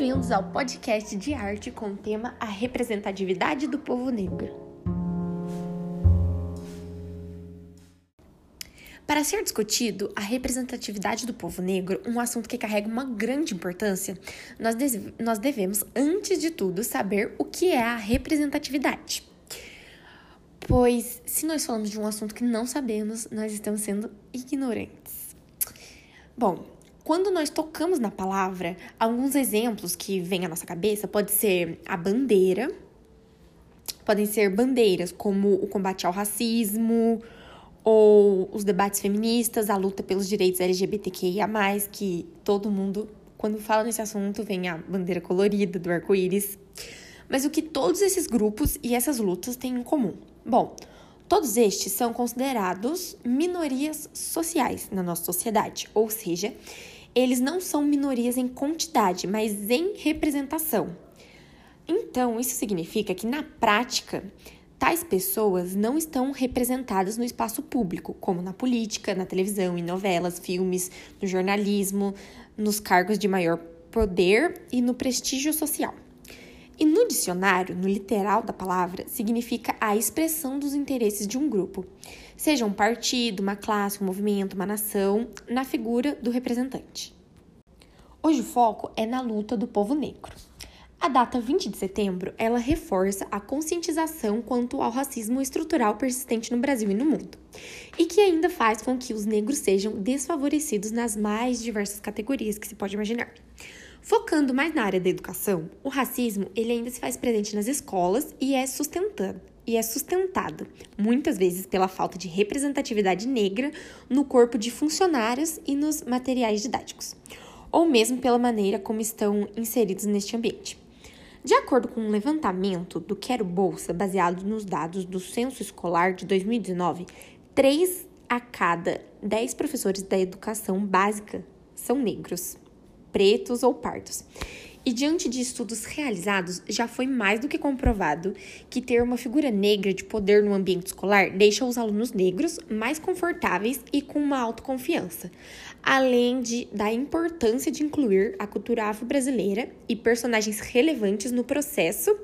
Bem-vindos ao podcast de arte com o tema A Representatividade do Povo Negro. Para ser discutido a representatividade do povo negro, um assunto que carrega uma grande importância, nós, nós devemos, antes de tudo, saber o que é a representatividade. Pois, se nós falamos de um assunto que não sabemos, nós estamos sendo ignorantes. Bom, quando nós tocamos na palavra, alguns exemplos que vêm à nossa cabeça pode ser a bandeira, podem ser bandeiras como o combate ao racismo ou os debates feministas, a luta pelos direitos LGBTQIA+, que todo mundo, quando fala nesse assunto, vem a bandeira colorida do arco-íris. Mas o que todos esses grupos e essas lutas têm em comum? Bom, todos estes são considerados minorias sociais na nossa sociedade, ou seja, eles não são minorias em quantidade, mas em representação. Então, isso significa que na prática, tais pessoas não estão representadas no espaço público, como na política, na televisão, em novelas, filmes, no jornalismo, nos cargos de maior poder e no prestígio social. E no dicionário, no literal da palavra, significa a expressão dos interesses de um grupo, seja um partido, uma classe, um movimento, uma nação, na figura do representante. Hoje o foco é na luta do povo negro. A data 20 de setembro, ela reforça a conscientização quanto ao racismo estrutural persistente no Brasil e no mundo, e que ainda faz com que os negros sejam desfavorecidos nas mais diversas categorias que se pode imaginar. Focando mais na área da educação, o racismo ele ainda se faz presente nas escolas e é sustentado e é sustentado, muitas vezes pela falta de representatividade negra no corpo de funcionários e nos materiais didáticos, ou mesmo pela maneira como estão inseridos neste ambiente. De acordo com um levantamento do Quero Bolsa, baseado nos dados do Censo Escolar de 2019, 3 a cada 10 professores da educação básica são negros pretos ou pardos. E diante de estudos realizados, já foi mais do que comprovado que ter uma figura negra de poder no ambiente escolar deixa os alunos negros mais confortáveis e com uma autoconfiança, além de da importância de incluir a cultura afro-brasileira e personagens relevantes no processo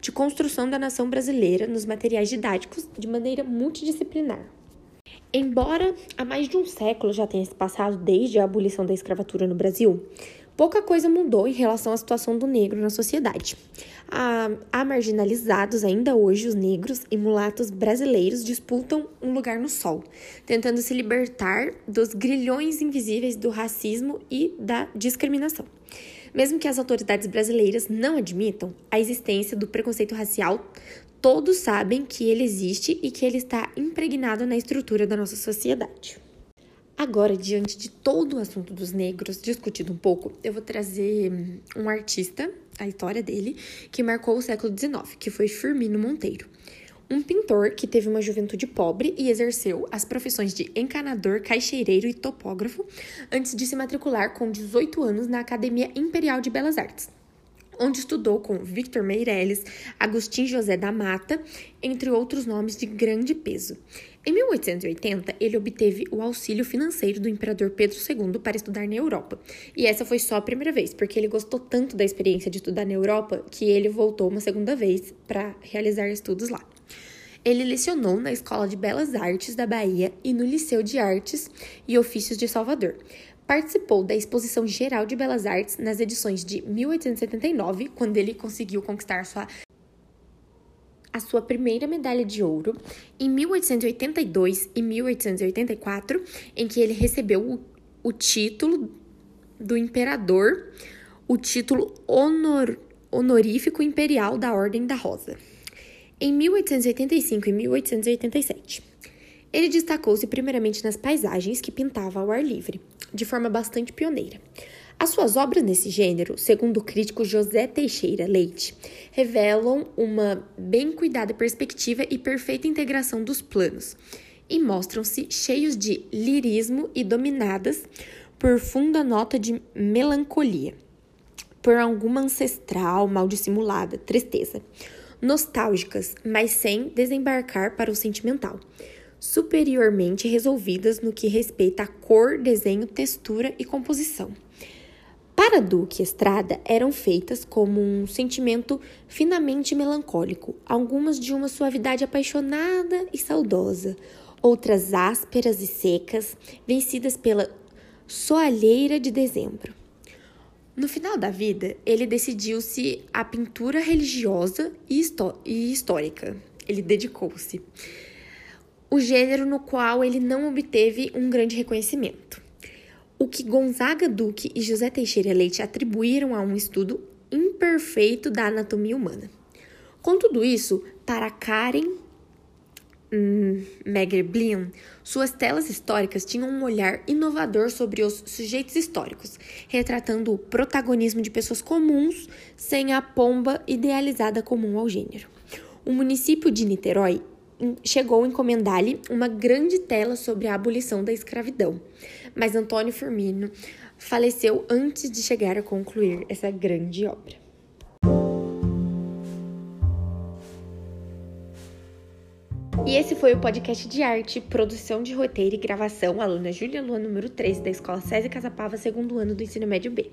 de construção da nação brasileira nos materiais didáticos de maneira multidisciplinar. Embora há mais de um século já tenha se passado desde a abolição da escravatura no Brasil, pouca coisa mudou em relação à situação do negro na sociedade. Há, há marginalizados ainda hoje os negros e mulatos brasileiros disputam um lugar no sol, tentando se libertar dos grilhões invisíveis do racismo e da discriminação. Mesmo que as autoridades brasileiras não admitam a existência do preconceito racial, todos sabem que ele existe e que ele está impregnado na estrutura da nossa sociedade. Agora, diante de todo o assunto dos negros discutido um pouco, eu vou trazer um artista, a história dele, que marcou o século XIX, que foi Firmino Monteiro. Um pintor que teve uma juventude pobre e exerceu as profissões de encanador, caixeireiro e topógrafo antes de se matricular com 18 anos na Academia Imperial de Belas Artes, onde estudou com Victor Meirelles, Agostinho José da Mata, entre outros nomes de grande peso. Em 1880, ele obteve o auxílio financeiro do imperador Pedro II para estudar na Europa. E essa foi só a primeira vez, porque ele gostou tanto da experiência de estudar na Europa que ele voltou uma segunda vez para realizar estudos lá. Ele lecionou na Escola de Belas Artes da Bahia e no Liceu de Artes e Ofícios de Salvador. Participou da Exposição Geral de Belas Artes nas edições de 1879, quando ele conseguiu conquistar sua a sua primeira medalha de ouro em 1882 e 1884, em que ele recebeu o, o título do imperador, o título honor, honorífico imperial da Ordem da Rosa. Em 1885 e 1887, ele destacou-se primeiramente nas paisagens que pintava ao ar livre de forma bastante pioneira. As suas obras nesse gênero, segundo o crítico José Teixeira Leite, revelam uma bem cuidada perspectiva e perfeita integração dos planos, e mostram-se cheios de lirismo e dominadas por funda nota de melancolia, por alguma ancestral mal dissimulada tristeza, nostálgicas, mas sem desembarcar para o sentimental superiormente resolvidas no que respeita a cor, desenho, textura e composição. Para Duque Estrada, eram feitas como um sentimento finamente melancólico, algumas de uma suavidade apaixonada e saudosa, outras ásperas e secas, vencidas pela soalheira de dezembro. No final da vida, ele decidiu-se à pintura religiosa e, e histórica. Ele dedicou-se. O gênero no qual ele não obteve um grande reconhecimento. O que Gonzaga Duque e José Teixeira Leite atribuíram a um estudo imperfeito da anatomia humana. Com tudo isso, para Karen hum, Megerblin, suas telas históricas tinham um olhar inovador sobre os sujeitos históricos, retratando o protagonismo de pessoas comuns sem a pomba idealizada comum ao gênero. O município de Niterói chegou a encomendar-lhe uma grande tela sobre a abolição da escravidão, mas Antônio Firmino faleceu antes de chegar a concluir essa grande obra. E esse foi o podcast de arte, produção de roteiro e gravação, aluna Júlia Lua, número 3 da Escola César Casapava, segundo ano do ensino médio B.